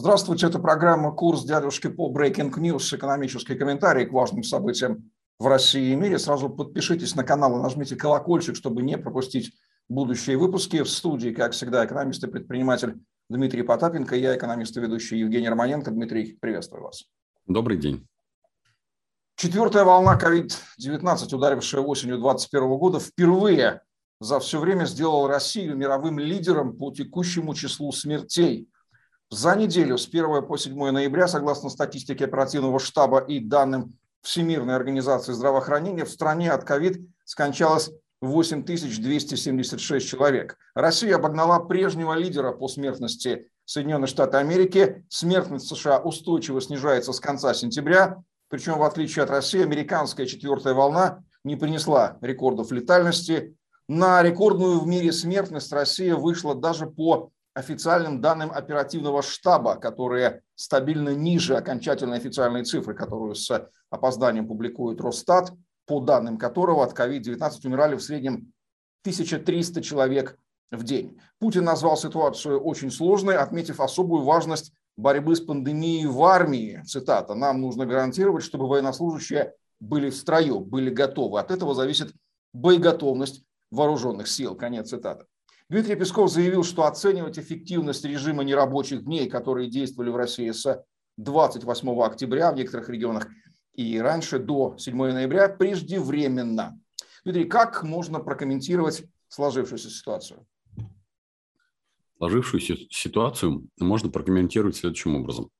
Здравствуйте, это программа «Курс дядюшки по Breaking News», экономический комментарий к важным событиям в России и мире. Сразу подпишитесь на канал и нажмите колокольчик, чтобы не пропустить будущие выпуски. В студии, как всегда, экономист и предприниматель Дмитрий Потапенко, я экономист и ведущий Евгений Романенко. Дмитрий, приветствую вас. Добрый день. Четвертая волна COVID-19, ударившая осенью 2021 года, впервые за все время сделала Россию мировым лидером по текущему числу смертей – за неделю с 1 по 7 ноября, согласно статистике оперативного штаба и данным Всемирной организации здравоохранения, в стране от ковид скончалось 8276 человек. Россия обогнала прежнего лидера по смертности Соединенные Штаты Америки. Смертность США устойчиво снижается с конца сентября. Причем, в отличие от России, американская четвертая волна не принесла рекордов летальности. На рекордную в мире смертность Россия вышла даже по официальным данным оперативного штаба, которые стабильно ниже окончательной официальной цифры, которую с опозданием публикует Росстат, по данным которого от COVID-19 умирали в среднем 1300 человек в день. Путин назвал ситуацию очень сложной, отметив особую важность борьбы с пандемией в армии. Цитата. «Нам нужно гарантировать, чтобы военнослужащие были в строю, были готовы. От этого зависит боеготовность вооруженных сил». Конец цитаты. Дмитрий Песков заявил, что оценивать эффективность режима нерабочих дней, которые действовали в России с 28 октября в некоторых регионах и раньше, до 7 ноября, преждевременно. Дмитрий, как можно прокомментировать сложившуюся ситуацию? Сложившуюся ситуацию можно прокомментировать следующим образом.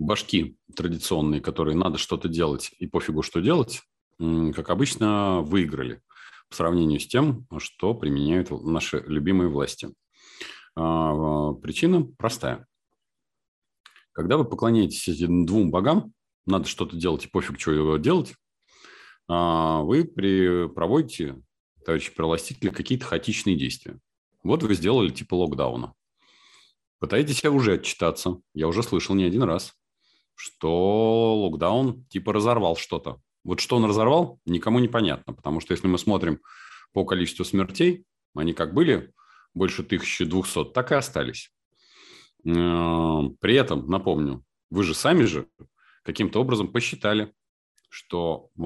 Башки традиционные, которые надо что-то делать и пофигу, что делать, как обычно, выиграли – по сравнению с тем, что применяют наши любимые власти. А, причина простая. Когда вы поклоняетесь этим двум богам, надо что-то делать и пофиг, что делать, а, вы проводите, товарищи перволастители, какие-то хаотичные действия. Вот вы сделали типа локдауна. Пытаетесь уже отчитаться. Я уже слышал не один раз, что локдаун типа разорвал что-то. Вот что он разорвал, никому не понятно, потому что если мы смотрим по количеству смертей, они как были больше 1200, так и остались. Э, при этом, напомню, вы же сами же каким-то образом посчитали, что э,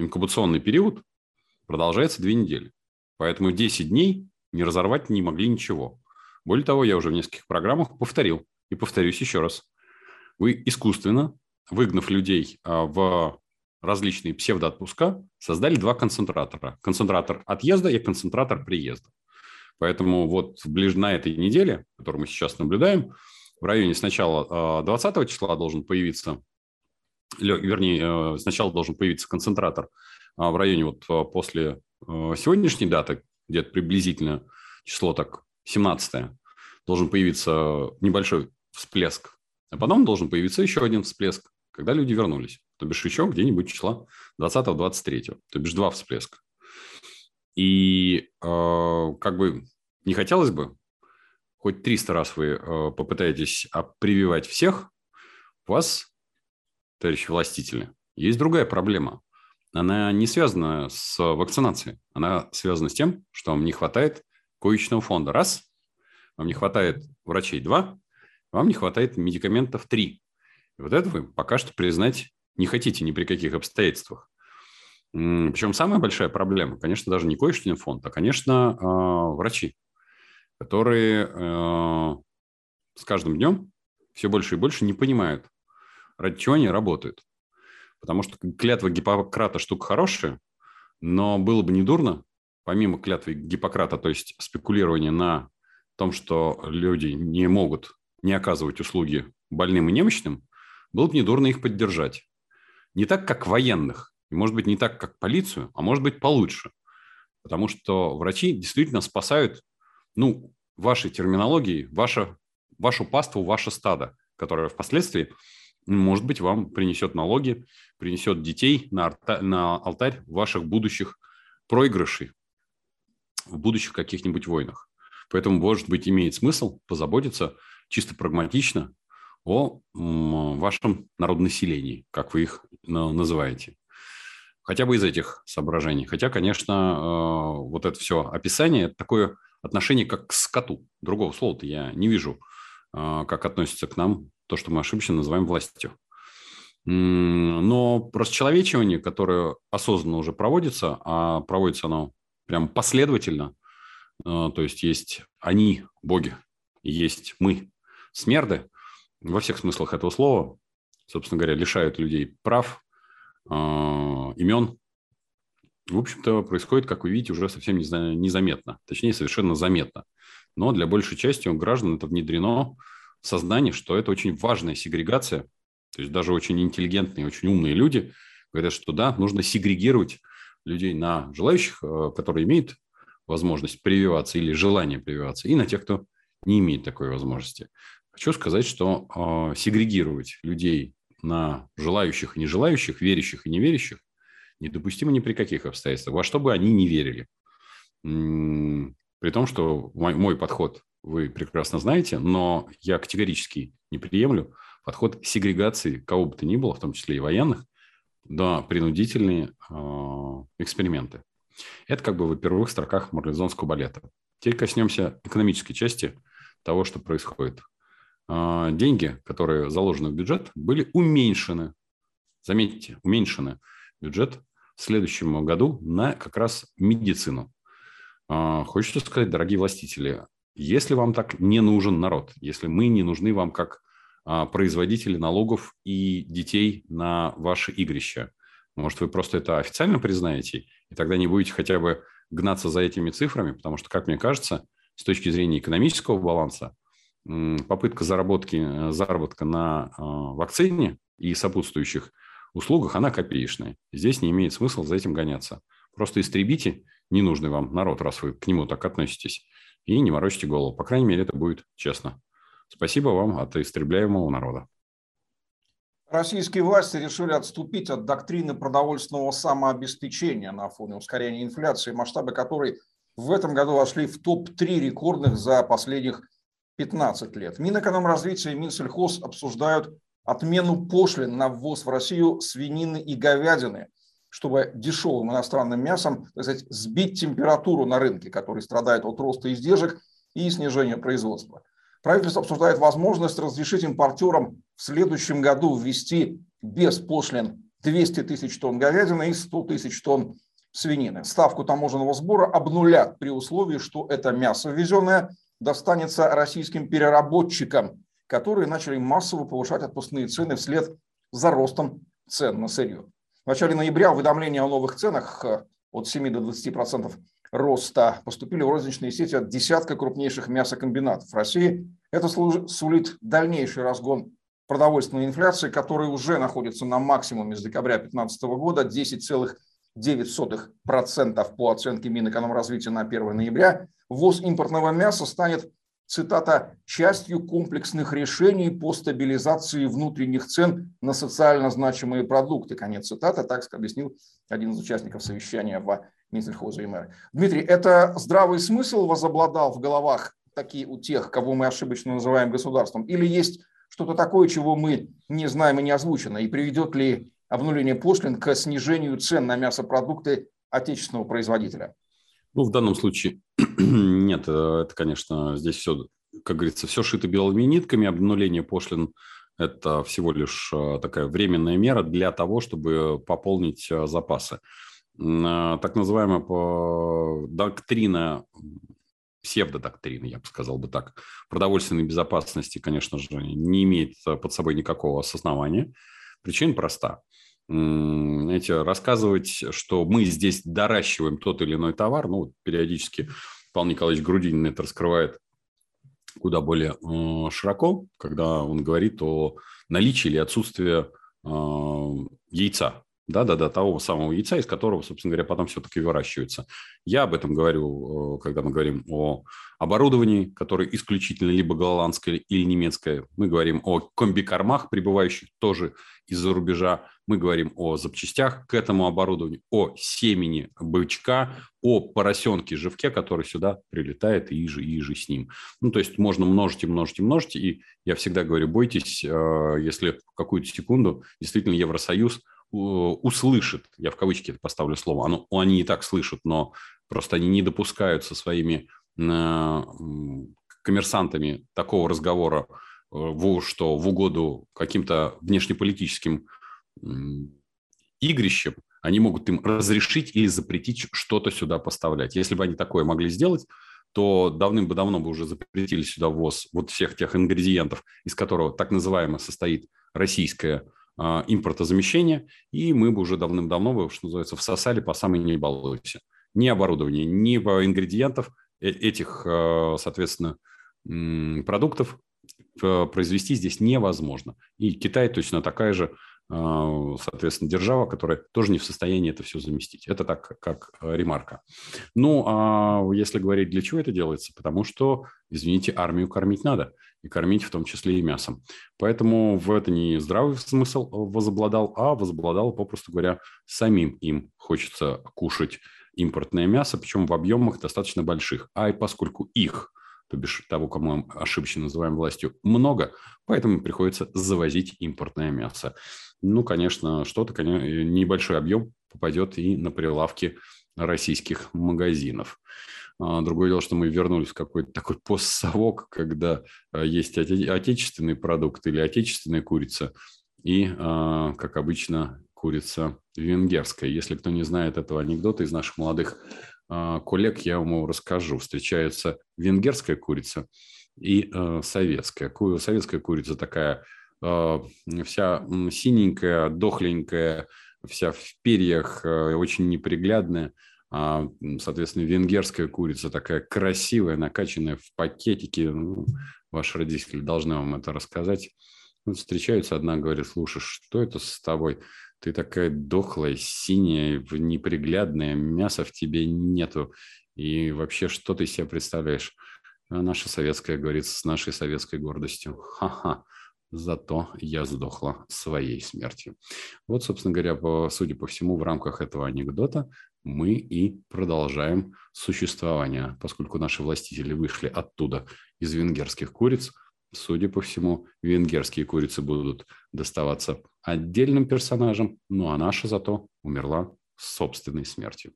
инкубационный период продолжается две недели. Поэтому 10 дней не разорвать не могли ничего. Более того, я уже в нескольких программах повторил и повторюсь еще раз. Вы искусственно, выгнав людей э, в различные псевдоотпуска, создали два концентратора. Концентратор отъезда и концентратор приезда. Поэтому вот ближе на этой неделе, которую мы сейчас наблюдаем, в районе сначала 20 а, числа должен появиться, вернее, э, сначала должен появиться концентратор а в районе вот а, после э, сегодняшней даты, где-то приблизительно число так 17 должен появиться небольшой всплеск, а потом должен появиться еще один всплеск, когда люди вернулись то бишь еще где-нибудь числа 20-23, то бишь два всплеска. И э, как бы не хотелось бы, хоть 300 раз вы э, попытаетесь прививать всех, у вас, товарищи властители, есть другая проблема. Она не связана с вакцинацией. Она связана с тем, что вам не хватает коечного фонда. Раз, вам не хватает врачей. Два, вам не хватает медикаментов. Три. И вот это вы пока что признать не хотите ни при каких обстоятельствах. Причем самая большая проблема, конечно, даже не коечный фонд, а, конечно, а, врачи, которые э, с каждым днем все больше и больше не понимают, ради чего они работают. Потому что клятва Гиппократа штука хорошая, но было бы недурно, помимо клятвы Гиппократа, то есть спекулирования на том, что люди не могут не оказывать услуги больным и немощным, было бы недурно их поддержать не так, как военных, и, может быть, не так, как полицию, а может быть, получше. Потому что врачи действительно спасают, ну, вашей терминологии, ваше, вашу паству, ваше стадо, которое впоследствии, может быть, вам принесет налоги, принесет детей на, арта, на алтарь ваших будущих проигрышей в будущих каких-нибудь войнах. Поэтому, может быть, имеет смысл позаботиться чисто прагматично о вашем народонаселении, как вы их называете. Хотя бы из этих соображений. Хотя, конечно, э, вот это все описание – такое отношение как к скоту. Другого слова-то я не вижу как относится к нам то, что мы ошибочно называем властью. Но расчеловечивание, которое осознанно уже проводится, а проводится оно прям последовательно, то есть есть они, боги, есть мы, смерды, во всех смыслах этого слова, собственно говоря, лишают людей прав, имен, в общем-то, происходит, как вы видите, уже совсем незаметно, точнее, совершенно заметно. Но для большей части граждан это внедрено в сознание, что это очень важная сегрегация. То есть даже очень интеллигентные, очень умные люди говорят, что да, нужно сегрегировать людей на желающих, э, которые имеют возможность прививаться или желание прививаться, и на тех, кто не имеет такой возможности. Хочу сказать, что э, сегрегировать людей на желающих и нежелающих, верящих и неверящих недопустимо ни при каких обстоятельствах, во что бы они ни верили. При том, что мой, мой подход вы прекрасно знаете, но я категорически не приемлю подход сегрегации кого бы то ни было, в том числе и военных, на принудительные э, эксперименты. Это как бы в первых строках марлезонского балета. Теперь коснемся экономической части того, что происходит. Э, деньги, которые заложены в бюджет, были уменьшены. Заметьте, уменьшены бюджет в следующем году на как раз медицину. А, хочется сказать, дорогие властители, если вам так не нужен народ, если мы не нужны вам как а, производители налогов и детей на ваши игрища, может, вы просто это официально признаете, и тогда не будете хотя бы гнаться за этими цифрами, потому что, как мне кажется, с точки зрения экономического баланса, попытка заработки, э, заработка на а, вакцине и сопутствующих – услугах она копеечная. Здесь не имеет смысла за этим гоняться. Просто истребите ненужный вам народ, раз вы к нему так относитесь, и не морочите голову. По крайней мере, это будет честно. Спасибо вам от истребляемого народа. Российские власти решили отступить от доктрины продовольственного самообеспечения на фоне ускорения инфляции, масштабы которой в этом году вошли в топ-3 рекордных за последних 15 лет. Минэкономразвития и Минсельхоз обсуждают отмену пошлин на ввоз в Россию свинины и говядины, чтобы дешевым иностранным мясом, так сказать, сбить температуру на рынке, который страдает от роста издержек и снижения производства. Правительство обсуждает возможность разрешить импортерам в следующем году ввести без пошлин 200 тысяч тонн говядины и 100 тысяч тонн свинины. Ставку таможенного сбора обнулят при условии, что это мясо ввезенное достанется российским переработчикам которые начали массово повышать отпускные цены вслед за ростом цен на сырье. В начале ноября уведомления о новых ценах э, от 7 до 20% роста поступили в розничные сети от десятка крупнейших мясокомбинатов России. Это сулит дальнейший разгон продовольственной инфляции, которая уже находится на максимуме с декабря 2015 года 10,9% по оценке Минэкономразвития на 1 ноября. Ввоз импортного мяса станет цитата, частью комплексных решений по стабилизации внутренних цен на социально значимые продукты. Конец цитаты, так объяснил один из участников совещания в Минсельхозе и мэра. Дмитрий, это здравый смысл возобладал в головах такие у тех, кого мы ошибочно называем государством? Или есть что-то такое, чего мы не знаем и не озвучено? И приведет ли обнуление пошлин к снижению цен на мясопродукты отечественного производителя? Ну, в данном случае нет, э, это, конечно, здесь все, как говорится, все шито белыми нитками. Обнуление пошлин – это всего лишь э, такая временная мера для того, чтобы пополнить э, запасы. Так называемая доктрина, псевдодоктрина, я бы сказал бы так, продовольственной безопасности, конечно же, не имеет под собой никакого осознавания. Причина проста – знаете, рассказывать, что мы здесь доращиваем тот или иной товар, ну, периодически Павел Николаевич Грудинин это раскрывает куда более э, широко, когда он говорит о наличии или отсутствии э, яйца да-да-да, того самого яйца, из которого, собственно говоря, потом все-таки выращивается. Я об этом говорю, э, когда мы говорим о оборудовании, которое исключительно либо голландское или немецкое. Мы говорим о комбикормах, прибывающих тоже из-за рубежа. Мы говорим о запчастях к этому оборудованию, о семени бычка, о поросенке живке, который сюда прилетает и же, и же с ним. Ну, то есть можно множить и множить и множить. И я всегда говорю, бойтесь, э, если в какую-то секунду действительно Евросоюз – услышит, я в кавычки это поставлю слово, оно, они и так слышат, но просто они не допускают со своими коммерсантами такого разговора, что в угоду каким-то внешнеполитическим игрищем, они могут им разрешить или запретить что-то сюда поставлять. Если бы они такое могли сделать, то давным-давно бы уже запретили сюда ввоз вот всех тех ингредиентов, из которого так называемо состоит российское а, импортозамещение, и мы бы уже давным-давно, что называется, всосали по самой не балуйся. Ни оборудования, ни ингредиентов э, этих, а, соответственно, продуктов произвести здесь невозможно. И Китай точно такая же соответственно, держава, которая тоже не в состоянии это все заместить. Это так, как э, ремарка. Ну, а если говорить, для чего это делается? Потому что, извините, армию кормить надо. И кормить в том числе и мясом. Поэтому в это не здравый смысл возобладал, а возобладал, попросту говоря, самим им хочется кушать импортное мясо, причем в объемах достаточно больших. А и поскольку их то бишь того, кому мы ошибочно называем властью, много, поэтому приходится завозить импортное мясо. Ну, конечно, что-то, конечно, небольшой объем попадет и на прилавки российских магазинов. А, другое дело, что мы вернулись в какой-то такой постсовок, когда а, есть отечественный продукт или отечественная курица, и, а, как обычно, курица венгерская. Если кто не знает этого анекдота из наших молодых коллег, я вам его расскажу. Встречается венгерская курица и советская. Советская курица такая Э, вся синенькая, дохленькая, вся в перьях, э, очень неприглядная. А, соответственно, венгерская курица такая красивая, накачанная в пакетике. Ну, ваши родители должны вам это рассказать. Вот встречаются, одна говорит, слушай, что это с тобой? Ты такая дохлая, синяя, неприглядная, мяса в тебе нету. И вообще, что ты себе представляешь? А наша советская говорит с нашей советской гордостью. Ха-ха зато я сдохла своей смертью. Вот, собственно говоря, по, судя по всему, в рамках этого анекдота мы и продолжаем существование, поскольку наши властители вышли оттуда из венгерских куриц, судя по всему, венгерские курицы будут доставаться отдельным персонажам, ну а наша зато умерла собственной смертью.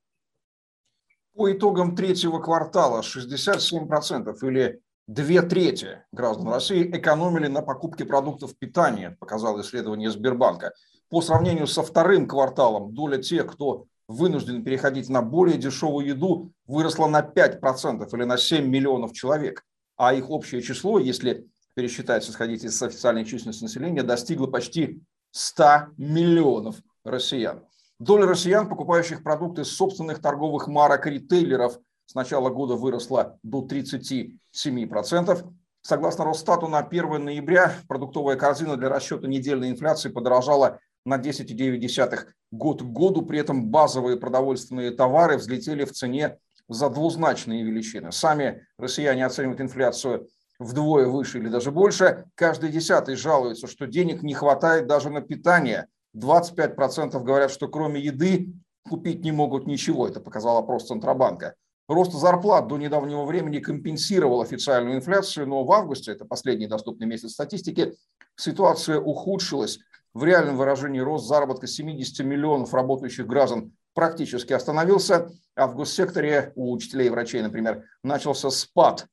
По итогам третьего квартала 67% или Две трети граждан России экономили на покупке продуктов питания, показало исследование Сбербанка. По сравнению со вторым кварталом доля тех, кто вынужден переходить на более дешевую еду, выросла на 5% или на 7 миллионов человек. А их общее число, если пересчитать, исходить из официальной численности населения, достигло почти 100 миллионов россиян. Доля россиян, покупающих продукты собственных торговых марок ритейлеров, с начала года выросла до 37%. Согласно Росстату, на 1 ноября продуктовая корзина для расчета недельной инфляции подорожала на 10,9 год к году. При этом базовые продовольственные товары взлетели в цене за двузначные величины. Сами россияне оценивают инфляцию вдвое выше или даже больше. Каждый десятый жалуется, что денег не хватает даже на питание. 25% говорят, что кроме еды купить не могут ничего. Это показал опрос Центробанка. Рост зарплат до недавнего времени компенсировал официальную инфляцию, но в августе, это последний доступный месяц статистики, ситуация ухудшилась. В реальном выражении рост заработка 70 миллионов работающих граждан практически остановился, а в госсекторе у учителей и врачей, например, начался спад.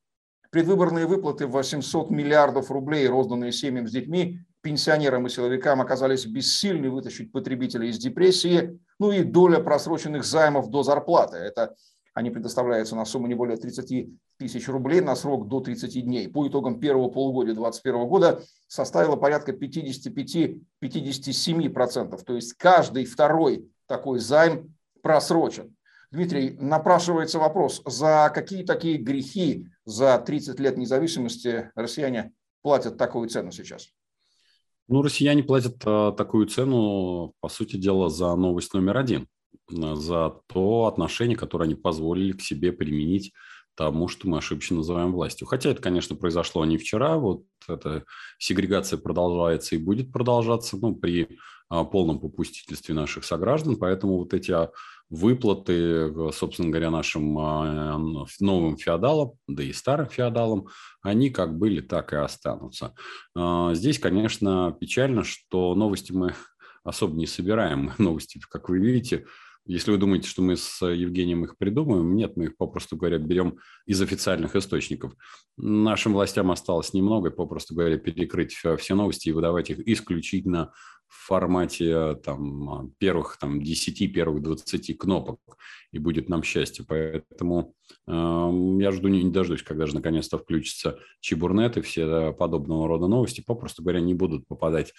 Предвыборные выплаты в 800 миллиардов рублей, розданные семьям с детьми, пенсионерам и силовикам оказались бессильны вытащить потребителей из депрессии, ну и доля просроченных займов до зарплаты. Это они предоставляются на сумму не более 30 тысяч рублей на срок до 30 дней. По итогам первого полугодия 2021 года составила порядка 55-57%. То есть каждый второй такой займ просрочен. Дмитрий, напрашивается вопрос, за какие такие грехи за 30 лет независимости россияне платят такую цену сейчас? Ну, россияне платят а, такую цену, по сути дела, за новость номер один за то отношение, которое они позволили к себе применить тому, что мы ошибочно называем властью. Хотя это, конечно, произошло не вчера, вот эта сегрегация продолжается и будет продолжаться ну, при а, полном попустительстве наших сограждан, поэтому вот эти а, выплаты, собственно говоря, нашим а, новым феодалам, да и старым феодалам, они как были, так и останутся. Здесь, конечно, печально, что новости мы особо не собираем. Новости, как вы видите, Если вы думаете, что мы с Евгением их придумаем, нет, мы их, попросту говоря, берем из официальных источников. Нашим властям осталось немного, попросту говоря, перекрыть все новости и выдавать их исключительно в формате там, первых там, 10, первых 20 кнопок, и будет нам счастье. Поэтому э, я жду, не дождусь, когда же наконец-то включится Чебурнет и все подобного рода новости, попросту говоря, не будут попадать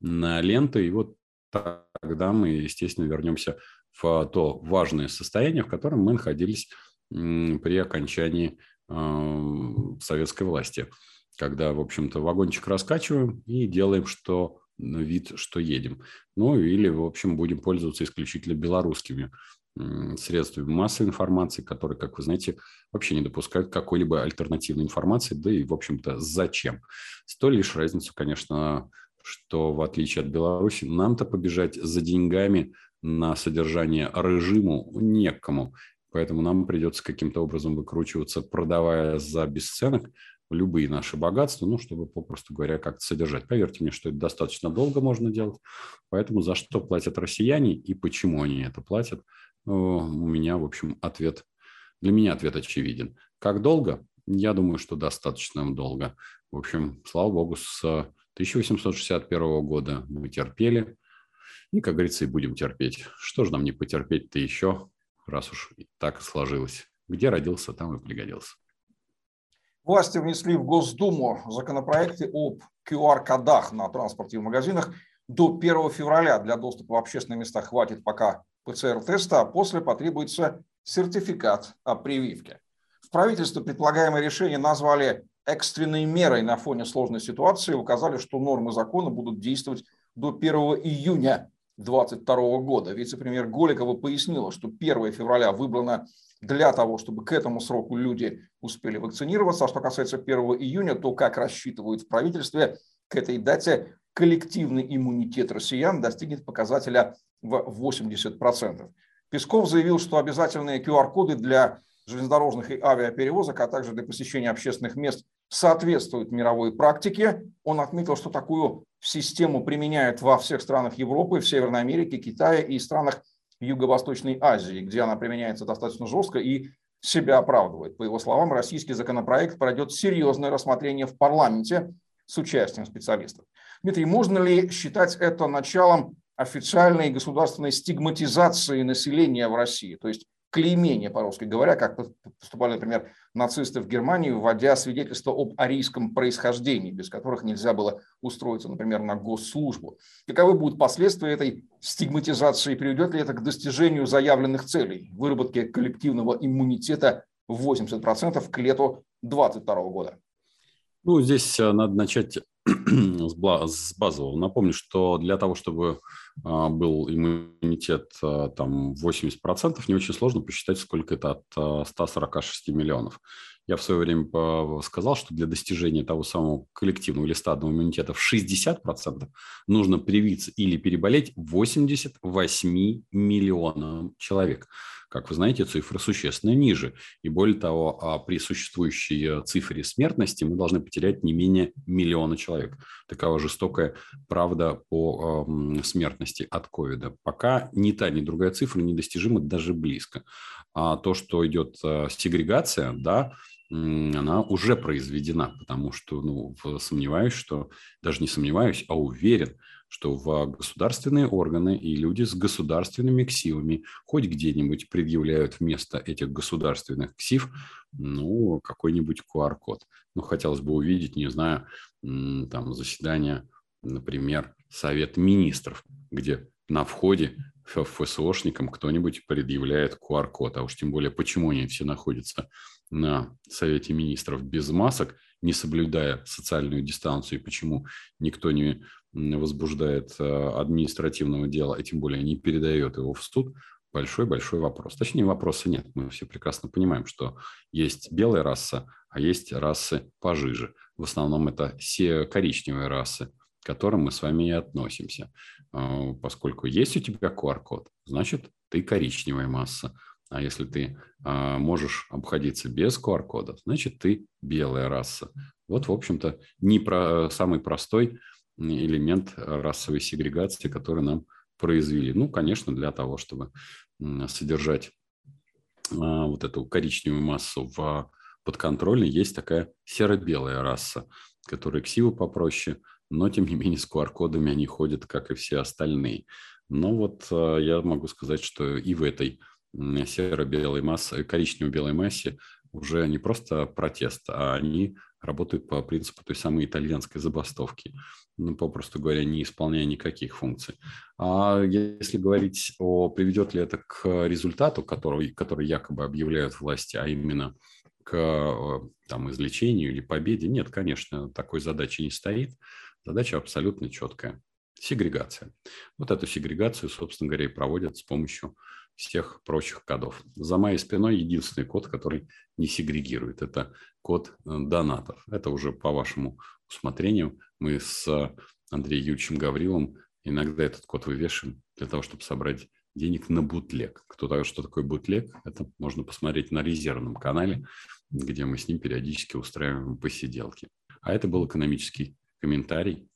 на ленты, и вот тогда мы, естественно, вернемся в то важное состояние, в котором мы находились при окончании советской власти, когда, в общем-то, вагончик раскачиваем и делаем что вид, что едем. Ну, или, в общем, будем пользоваться исключительно белорусскими средствами массовой информации, которые, как вы знаете, вообще не допускают какой-либо альтернативной информации, да и, в общем-то, зачем. С той лишь разницу, конечно, что в отличие от Беларуси, нам-то побежать за деньгами на содержание режиму некому. Поэтому нам придется каким-то образом выкручиваться, продавая за бесценок любые наши богатства, ну, чтобы, попросту говоря, как-то содержать. Поверьте мне, что это достаточно долго можно делать. Поэтому за что платят россияне и почему они это платят, у меня, в общем, ответ, для меня ответ очевиден. Как долго? Я думаю, что достаточно долго. В общем, слава богу, с 1861 года мы терпели, и, как говорится, и будем терпеть. Что же нам не потерпеть-то еще, раз уж так сложилось. Где родился, там и пригодился. Власти внесли в Госдуму законопроекты об QR-кодах на транспорте и в магазинах. До 1 февраля для доступа в общественные места хватит пока ПЦР-теста, а после потребуется сертификат о прививке. В правительстве предполагаемое решение назвали экстренной мерой на фоне сложной ситуации, указали, что нормы закона будут действовать до 1 июня 2022 года. Вице-премьер Голикова пояснила, что 1 февраля выбрано для того, чтобы к этому сроку люди успели вакцинироваться. А что касается 1 июня, то, как рассчитывают в правительстве, к этой дате коллективный иммунитет россиян достигнет показателя в 80%. Песков заявил, что обязательные QR-коды для железнодорожных и авиаперевозок, а также для посещения общественных мест соответствуют мировой практике. Он отметил, что такую систему применяют во всех странах Европы, в Северной Америке, Китае и странах Юго-Восточной Азии, где она применяется достаточно жестко и себя оправдывает. По его словам, российский законопроект пройдет серьезное рассмотрение в парламенте с участием специалистов. Дмитрий, можно ли считать это началом официальной государственной стигматизации населения в России? То есть клеймение, по-русски говоря, как поступали, например, нацисты в Германии, вводя свидетельство об арийском происхождении, без которых нельзя было устроиться, например, на госслужбу. Каковы будут последствия этой стигматизации? Приведет ли это к достижению заявленных целей, выработке коллективного иммунитета в 80% к лету 2022 года? Ну, здесь э, надо начать с базового. Напомню, что для того, чтобы был иммунитет а, там 80%, не очень сложно посчитать, сколько это от 146 а, миллионов. Я в свое время сказал, что для достижения того самого коллективного или стадного иммунитета в 60% нужно привиться или переболеть 88 миллионам человек. Как вы знаете, цифры существенно ниже. И более того, а при существующей э, цифре смертности мы должны потерять не менее миллиона человек. Такова жестокая правда по э, смертности от ковида. Пока ни та, ни другая цифра недостижима даже близко. А то, что идет э, сегрегация, да, она уже произведена, потому что, ну, сомневаюсь, что, даже не сомневаюсь, а уверен, что в государственные органы и люди с государственными ксивами хоть где-нибудь предъявляют вместо этих государственных ксив ну, какой-нибудь QR-код. Ну, хотелось бы увидеть, не знаю, там заседание, например, Совет министров, где на входе ФСОшникам кто-нибудь предъявляет QR-код, а уж тем более, почему они все находятся на Совете министров без масок, не соблюдая социальную дистанцию, и почему никто не возбуждает э, административного дела, и тем более не передает его в суд, большой-большой вопрос. Точнее, вопроса нет. Мы все прекрасно понимаем, что есть белая раса, а есть расы пожиже. В основном это все коричневые расы, к которым мы с вами и относимся. А, поскольку есть у тебя QR-код, значит, ты коричневая масса. А если ты а, можешь обходиться без QR-кода, значит, ты белая раса. Вот, в общем-то, не про, самый простой элемент расовой сегрегации, который нам произвели? Ну, конечно, для того, чтобы содержать а, вот эту коричневую массу в подконтрольной, есть такая серо-белая раса, которая ксивы попроще, но, тем не менее, с QR-кодами они ходят, как и все остальные. Но вот а, я могу сказать, что и в этой серо-белой массе, коричнево-белой массе уже не просто протест, а они работают по принципу той самой итальянской забастовки, ну, попросту говоря, не исполняя никаких функций. А если говорить о приведет ли это к результату, который, который якобы объявляют власти, а именно к э, там, излечению или победе, нет, конечно, такой задачи не стоит. Задача абсолютно четкая. Сегрегация. Вот эту сегрегацию, собственно говоря, и проводят с помощью всех прочих кодов. За моей спиной единственный код, который не сегрегирует. Это код э, донатов. Это уже по вашему усмотрению. Мы с Андреем Юрьевичем Гавриловым иногда этот код вывешиваем для того, чтобы собрать денег на бутлег. Кто знает, что такое бутлег, это можно посмотреть на резервном канале, где мы с ним периодически устраиваем посиделки. А это был экономический комментарий